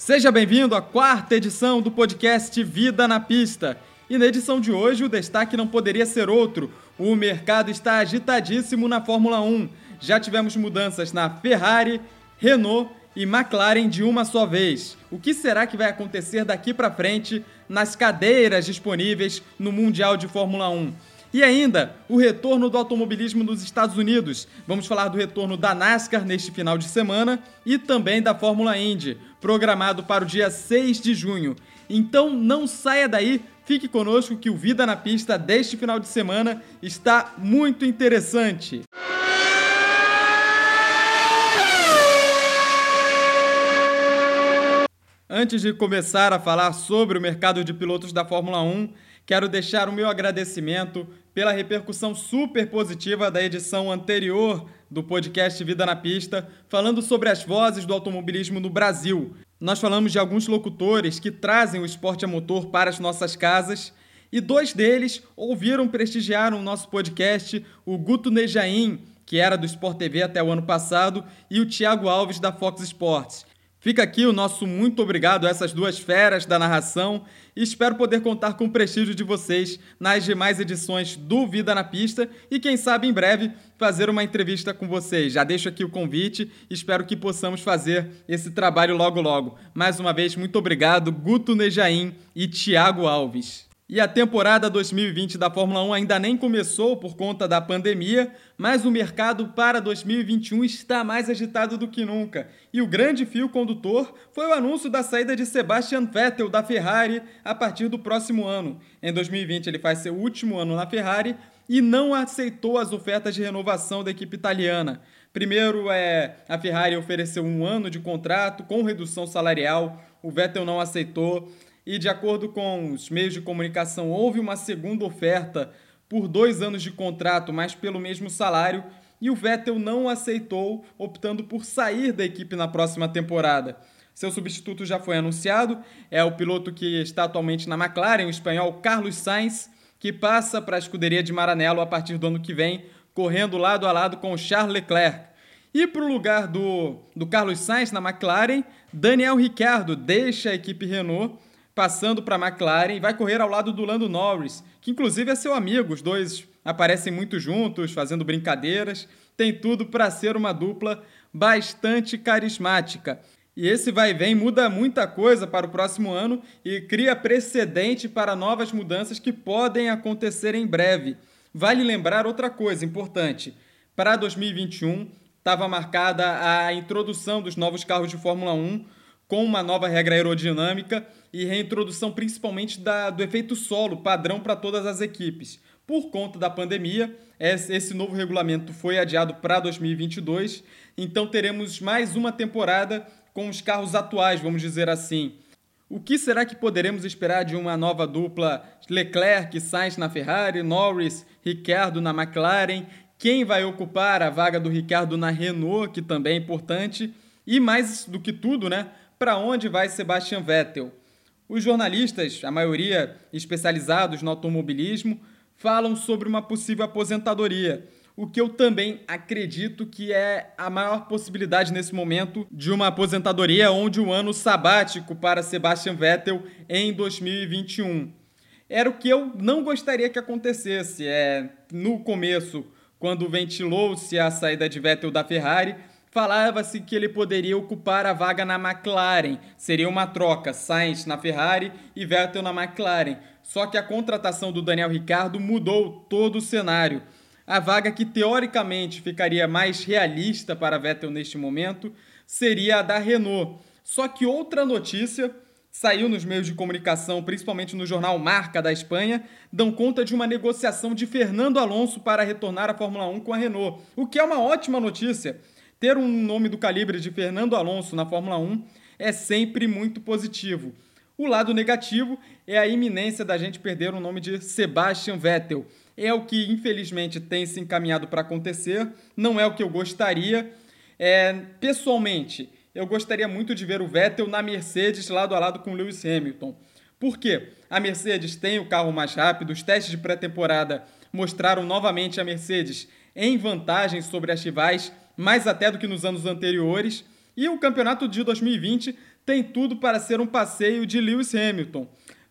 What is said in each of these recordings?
Seja bem-vindo à quarta edição do podcast Vida na Pista. E na edição de hoje, o destaque não poderia ser outro. O mercado está agitadíssimo na Fórmula 1. Já tivemos mudanças na Ferrari, Renault e McLaren de uma só vez. O que será que vai acontecer daqui para frente nas cadeiras disponíveis no Mundial de Fórmula 1? E ainda, o retorno do automobilismo nos Estados Unidos. Vamos falar do retorno da NASCAR neste final de semana e também da Fórmula Indy, programado para o dia 6 de junho. Então não saia daí, fique conosco que o Vida na Pista deste final de semana está muito interessante. Antes de começar a falar sobre o mercado de pilotos da Fórmula 1, quero deixar o meu agradecimento pela repercussão super positiva da edição anterior do podcast Vida na Pista, falando sobre as vozes do automobilismo no Brasil. Nós falamos de alguns locutores que trazem o esporte a motor para as nossas casas e dois deles ouviram prestigiar o nosso podcast, o Guto Nejaim, que era do Sport TV até o ano passado, e o Thiago Alves da Fox Sports. Fica aqui o nosso muito obrigado a essas duas feras da narração e espero poder contar com o prestígio de vocês nas demais edições do Vida na Pista e quem sabe em breve fazer uma entrevista com vocês. Já deixo aqui o convite, espero que possamos fazer esse trabalho logo logo. Mais uma vez, muito obrigado, Guto Nejaim e Tiago Alves. E a temporada 2020 da Fórmula 1 ainda nem começou por conta da pandemia, mas o mercado para 2021 está mais agitado do que nunca. E o grande fio condutor foi o anúncio da saída de Sebastian Vettel da Ferrari a partir do próximo ano. Em 2020 ele faz seu último ano na Ferrari e não aceitou as ofertas de renovação da equipe italiana. Primeiro, é, a Ferrari ofereceu um ano de contrato com redução salarial, o Vettel não aceitou e, de acordo com os meios de comunicação, houve uma segunda oferta por dois anos de contrato, mas pelo mesmo salário, e o Vettel não aceitou, optando por sair da equipe na próxima temporada. Seu substituto já foi anunciado, é o piloto que está atualmente na McLaren, o espanhol Carlos Sainz, que passa para a escuderia de Maranello a partir do ano que vem, correndo lado a lado com Charles Leclerc. E para o lugar do, do Carlos Sainz na McLaren, Daniel Ricciardo deixa a equipe Renault passando para a McLaren e vai correr ao lado do Lando Norris, que inclusive é seu amigo. Os dois aparecem muito juntos, fazendo brincadeiras. Tem tudo para ser uma dupla bastante carismática. E esse vai e vem muda muita coisa para o próximo ano e cria precedente para novas mudanças que podem acontecer em breve. Vale lembrar outra coisa importante: para 2021 estava marcada a introdução dos novos carros de Fórmula 1 com uma nova regra aerodinâmica e reintrodução principalmente da, do efeito solo, padrão para todas as equipes. Por conta da pandemia, esse novo regulamento foi adiado para 2022, então teremos mais uma temporada com os carros atuais, vamos dizer assim. O que será que poderemos esperar de uma nova dupla Leclerc Sainz na Ferrari, Norris, Ricciardo na McLaren? Quem vai ocupar a vaga do Ricardo na Renault, que também é importante? E mais do que tudo, né? para onde vai Sebastian Vettel. Os jornalistas, a maioria especializados no automobilismo, falam sobre uma possível aposentadoria, o que eu também acredito que é a maior possibilidade nesse momento de uma aposentadoria onde um ano sabático para Sebastian Vettel em 2021. Era o que eu não gostaria que acontecesse. É, no começo, quando ventilou-se a saída de Vettel da Ferrari, Falava-se que ele poderia ocupar a vaga na McLaren. Seria uma troca, Sainz na Ferrari e Vettel na McLaren. Só que a contratação do Daniel Ricciardo mudou todo o cenário. A vaga que teoricamente ficaria mais realista para Vettel neste momento seria a da Renault. Só que outra notícia saiu nos meios de comunicação, principalmente no jornal Marca da Espanha, dão conta de uma negociação de Fernando Alonso para retornar à Fórmula 1 com a Renault, o que é uma ótima notícia ter um nome do calibre de Fernando Alonso na Fórmula 1 é sempre muito positivo. O lado negativo é a iminência da gente perder o nome de Sebastian Vettel. É o que infelizmente tem se encaminhado para acontecer, não é o que eu gostaria. É, pessoalmente, eu gostaria muito de ver o Vettel na Mercedes lado a lado com Lewis Hamilton. Por quê? A Mercedes tem o carro mais rápido, os testes de pré-temporada mostraram novamente a Mercedes em vantagem sobre as rivais mais até do que nos anos anteriores. E o campeonato de 2020 tem tudo para ser um passeio de Lewis Hamilton.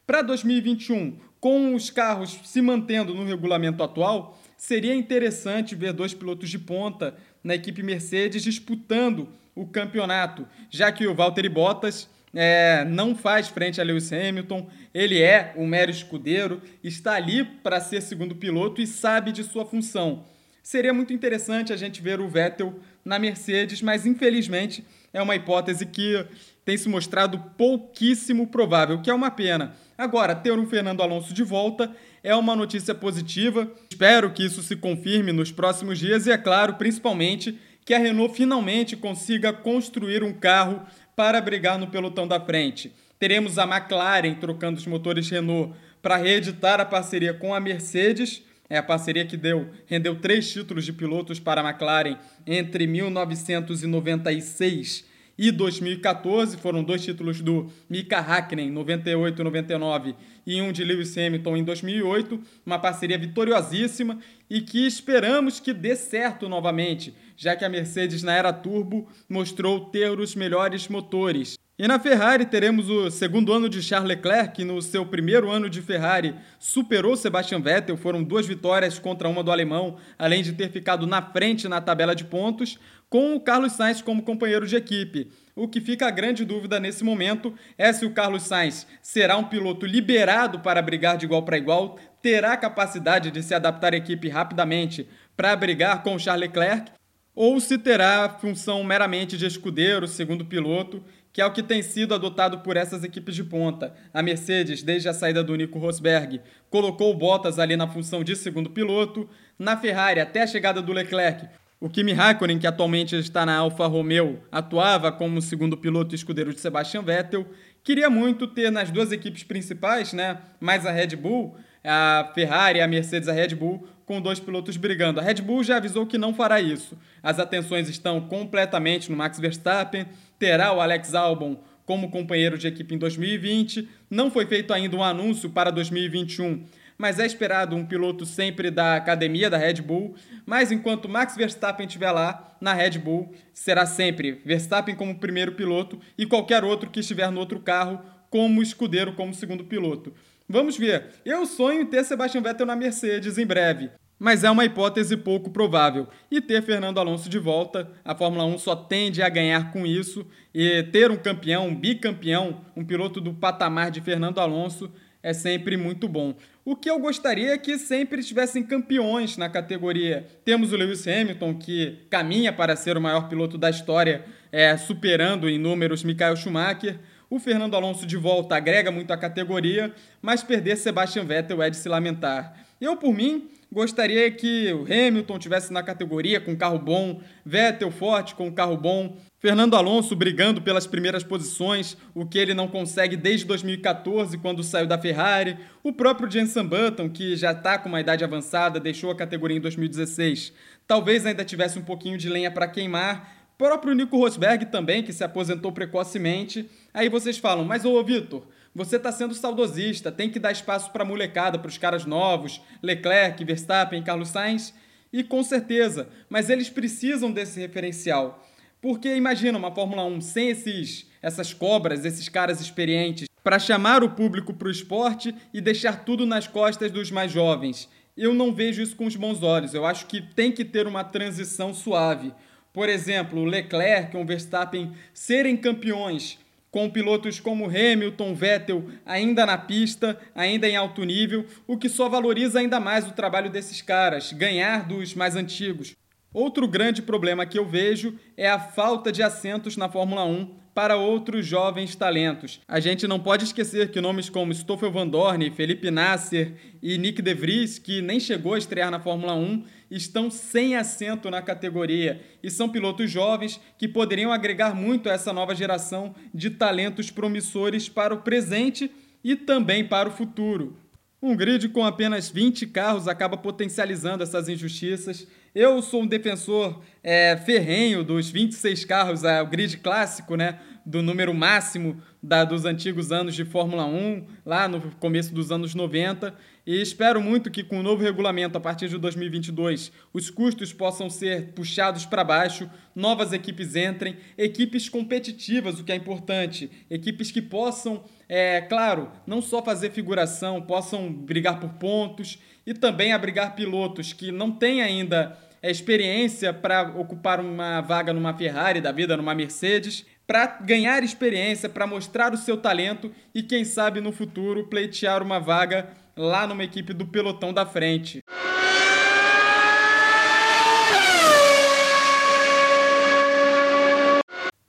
Para 2021, com os carros se mantendo no regulamento atual, seria interessante ver dois pilotos de ponta na equipe Mercedes disputando o campeonato, já que o Valtteri Bottas é, não faz frente a Lewis Hamilton, ele é um mero escudeiro, está ali para ser segundo piloto e sabe de sua função. Seria muito interessante a gente ver o Vettel na Mercedes, mas infelizmente é uma hipótese que tem se mostrado pouquíssimo provável, que é uma pena. Agora, ter um Fernando Alonso de volta é uma notícia positiva. Espero que isso se confirme nos próximos dias e, é claro, principalmente, que a Renault finalmente consiga construir um carro para brigar no pelotão da frente. Teremos a McLaren trocando os motores Renault para reeditar a parceria com a Mercedes é a parceria que deu, rendeu três títulos de pilotos para a McLaren entre 1996 e 2014. Foram dois títulos do Mika Hakkinen, 98 e 99, e um de Lewis Hamilton em 2008. Uma parceria vitoriosíssima e que esperamos que dê certo novamente, já que a Mercedes na era turbo mostrou ter os melhores motores. E na Ferrari teremos o segundo ano de Charles Leclerc, que no seu primeiro ano de Ferrari superou Sebastian Vettel, foram duas vitórias contra uma do alemão, além de ter ficado na frente na tabela de pontos, com o Carlos Sainz como companheiro de equipe. O que fica a grande dúvida nesse momento é se o Carlos Sainz será um piloto liberado para brigar de igual para igual, terá capacidade de se adaptar à equipe rapidamente para brigar com o Charles Leclerc, ou se terá função meramente de escudeiro, segundo piloto, que é o que tem sido adotado por essas equipes de ponta. A Mercedes, desde a saída do Nico Rosberg, colocou o Bottas ali na função de segundo piloto. Na Ferrari, até a chegada do Leclerc, o Kimi Raikkonen, que atualmente está na Alfa Romeo, atuava como segundo piloto escudeiro de Sebastian Vettel. Queria muito ter nas duas equipes principais, né, mais a Red Bull, a Ferrari, a Mercedes, a Red Bull, com dois pilotos brigando. A Red Bull já avisou que não fará isso. As atenções estão completamente no Max Verstappen, terá o Alex Albon como companheiro de equipe em 2020. Não foi feito ainda um anúncio para 2021, mas é esperado um piloto sempre da academia da Red Bull. Mas enquanto Max Verstappen estiver lá na Red Bull, será sempre Verstappen como primeiro piloto e qualquer outro que estiver no outro carro como escudeiro, como segundo piloto. Vamos ver. Eu sonho em ter Sebastian Vettel na Mercedes em breve mas é uma hipótese pouco provável. E ter Fernando Alonso de volta, a Fórmula 1 só tende a ganhar com isso, e ter um campeão, um bicampeão, um piloto do patamar de Fernando Alonso é sempre muito bom. O que eu gostaria é que sempre tivessem campeões na categoria. Temos o Lewis Hamilton, que caminha para ser o maior piloto da história, é, superando em números Michael Schumacher. O Fernando Alonso de volta agrega muito à categoria, mas perder Sebastian Vettel é de se lamentar. Eu, por mim, gostaria que o Hamilton tivesse na categoria com carro bom, Vettel forte com carro bom, Fernando Alonso brigando pelas primeiras posições, o que ele não consegue desde 2014, quando saiu da Ferrari, o próprio Jenson Button, que já está com uma idade avançada, deixou a categoria em 2016, talvez ainda tivesse um pouquinho de lenha para queimar, próprio Nico Rosberg também, que se aposentou precocemente. Aí vocês falam, mas ô Vitor, você está sendo saudosista, tem que dar espaço para a molecada, para os caras novos, Leclerc, Verstappen, Carlos Sainz. E com certeza, mas eles precisam desse referencial. Porque imagina uma Fórmula 1 sem esses, essas cobras, esses caras experientes, para chamar o público para o esporte e deixar tudo nas costas dos mais jovens. Eu não vejo isso com os bons olhos. Eu acho que tem que ter uma transição suave. Por exemplo, Leclerc ou Verstappen serem campeões com pilotos como Hamilton, Vettel ainda na pista, ainda em alto nível, o que só valoriza ainda mais o trabalho desses caras, ganhar dos mais antigos. Outro grande problema que eu vejo é a falta de assentos na Fórmula 1 para outros jovens talentos. A gente não pode esquecer que nomes como Stoffel Van Dorn, Felipe Nasser e Nick De Vries, que nem chegou a estrear na Fórmula 1, estão sem assento na categoria e são pilotos jovens que poderiam agregar muito a essa nova geração de talentos promissores para o presente e também para o futuro. Um grid com apenas 20 carros acaba potencializando essas injustiças. Eu sou um defensor é, ferrenho dos 26 carros, é, o grid clássico, né? do número máximo da, dos antigos anos de Fórmula 1, lá no começo dos anos 90. E espero muito que, com o novo regulamento a partir de 2022, os custos possam ser puxados para baixo, novas equipes entrem, equipes competitivas, o que é importante, equipes que possam, é claro, não só fazer figuração, possam brigar por pontos e também abrigar pilotos que não têm ainda é, experiência para ocupar uma vaga numa Ferrari da vida, numa Mercedes, para ganhar experiência, para mostrar o seu talento e, quem sabe, no futuro pleitear uma vaga lá numa equipe do pelotão da frente.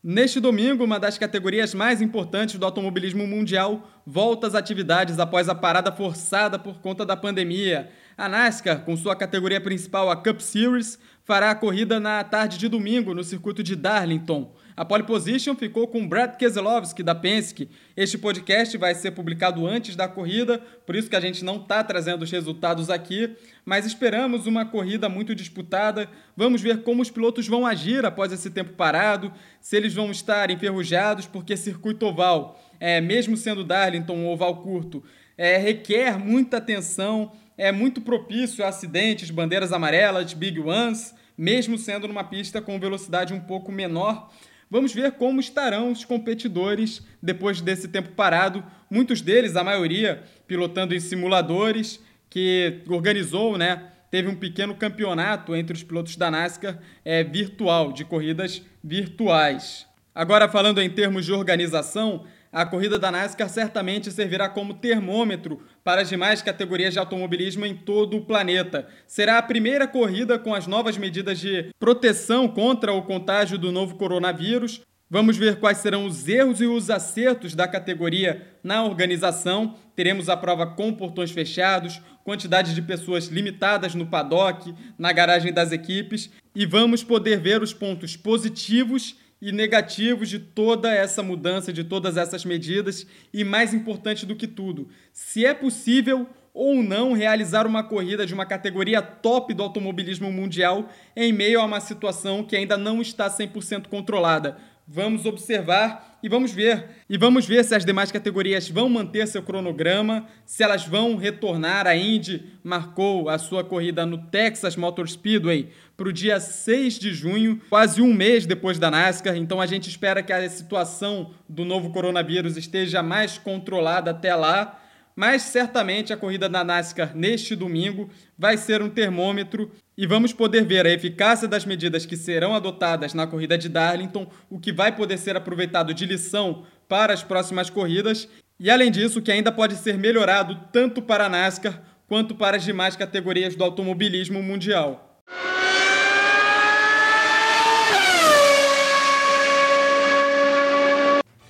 Neste domingo, uma das categorias mais importantes do automobilismo mundial volta às atividades após a parada forçada por conta da pandemia. A NASCAR, com sua categoria principal, a Cup Series, fará a corrida na tarde de domingo no circuito de Darlington. A pole position ficou com Brad Keselowski da Penske. Este podcast vai ser publicado antes da corrida, por isso que a gente não está trazendo os resultados aqui, mas esperamos uma corrida muito disputada. Vamos ver como os pilotos vão agir após esse tempo parado, se eles vão estar enferrujados, porque circuito oval, é, mesmo sendo Darlington um oval curto, é, requer muita atenção, é muito propício a acidentes, bandeiras amarelas, big ones, mesmo sendo numa pista com velocidade um pouco menor. Vamos ver como estarão os competidores depois desse tempo parado. Muitos deles, a maioria, pilotando em simuladores, que organizou, né? Teve um pequeno campeonato entre os pilotos da NASCAR é, virtual, de corridas virtuais. Agora, falando em termos de organização, a corrida da NASCAR certamente servirá como termômetro para as demais categorias de automobilismo em todo o planeta. Será a primeira corrida com as novas medidas de proteção contra o contágio do novo coronavírus. Vamos ver quais serão os erros e os acertos da categoria na organização. Teremos a prova com portões fechados, quantidade de pessoas limitadas no paddock, na garagem das equipes e vamos poder ver os pontos positivos e negativos de toda essa mudança, de todas essas medidas e, mais importante do que tudo, se é possível ou não realizar uma corrida de uma categoria top do automobilismo mundial em meio a uma situação que ainda não está 100% controlada. Vamos observar e vamos ver. E vamos ver se as demais categorias vão manter seu cronograma, se elas vão retornar. A Indy marcou a sua corrida no Texas Motor Speedway para o dia 6 de junho, quase um mês depois da NASCAR. Então a gente espera que a situação do novo coronavírus esteja mais controlada até lá mas certamente a corrida da NASCAR neste domingo vai ser um termômetro e vamos poder ver a eficácia das medidas que serão adotadas na corrida de Darlington, o que vai poder ser aproveitado de lição para as próximas corridas e, além disso, que ainda pode ser melhorado tanto para a NASCAR quanto para as demais categorias do automobilismo mundial.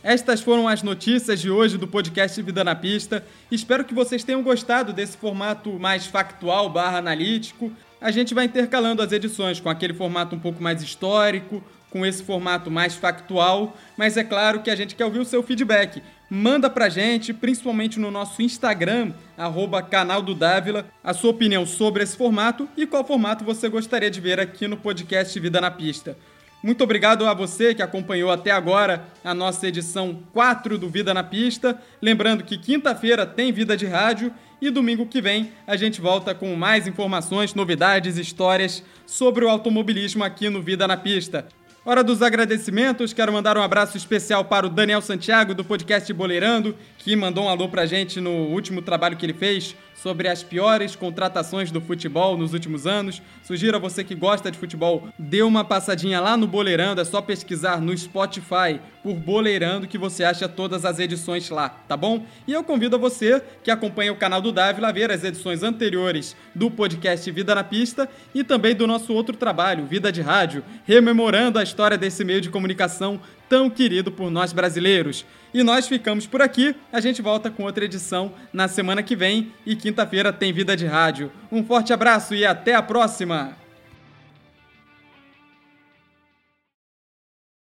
Estas foram as notícias de hoje do podcast Vida na Pista. Espero que vocês tenham gostado desse formato mais factual barra analítico. A gente vai intercalando as edições com aquele formato um pouco mais histórico, com esse formato mais factual, mas é claro que a gente quer ouvir o seu feedback. Manda pra gente, principalmente no nosso Instagram, arroba canal do Dávila, a sua opinião sobre esse formato e qual formato você gostaria de ver aqui no podcast Vida na Pista. Muito obrigado a você que acompanhou até agora a nossa edição 4 do Vida na Pista. Lembrando que quinta-feira tem Vida de Rádio e domingo que vem a gente volta com mais informações, novidades, histórias sobre o automobilismo aqui no Vida na Pista. Hora dos agradecimentos, quero mandar um abraço especial para o Daniel Santiago do podcast Boleirando, que mandou um alô pra gente no último trabalho que ele fez sobre as piores contratações do futebol nos últimos anos. Sugiro a você que gosta de futebol, dê uma passadinha lá no Boleirando, é só pesquisar no Spotify por Boleirando que você acha todas as edições lá, tá bom? E eu convido a você que acompanha o canal do Dávila a ver as edições anteriores do podcast Vida na Pista e também do nosso outro trabalho, Vida de Rádio, rememorando a história desse meio de comunicação tão querido por nós brasileiros. E nós ficamos por aqui. A gente volta com outra edição na semana que vem e quinta-feira tem Vida de Rádio. Um forte abraço e até a próxima!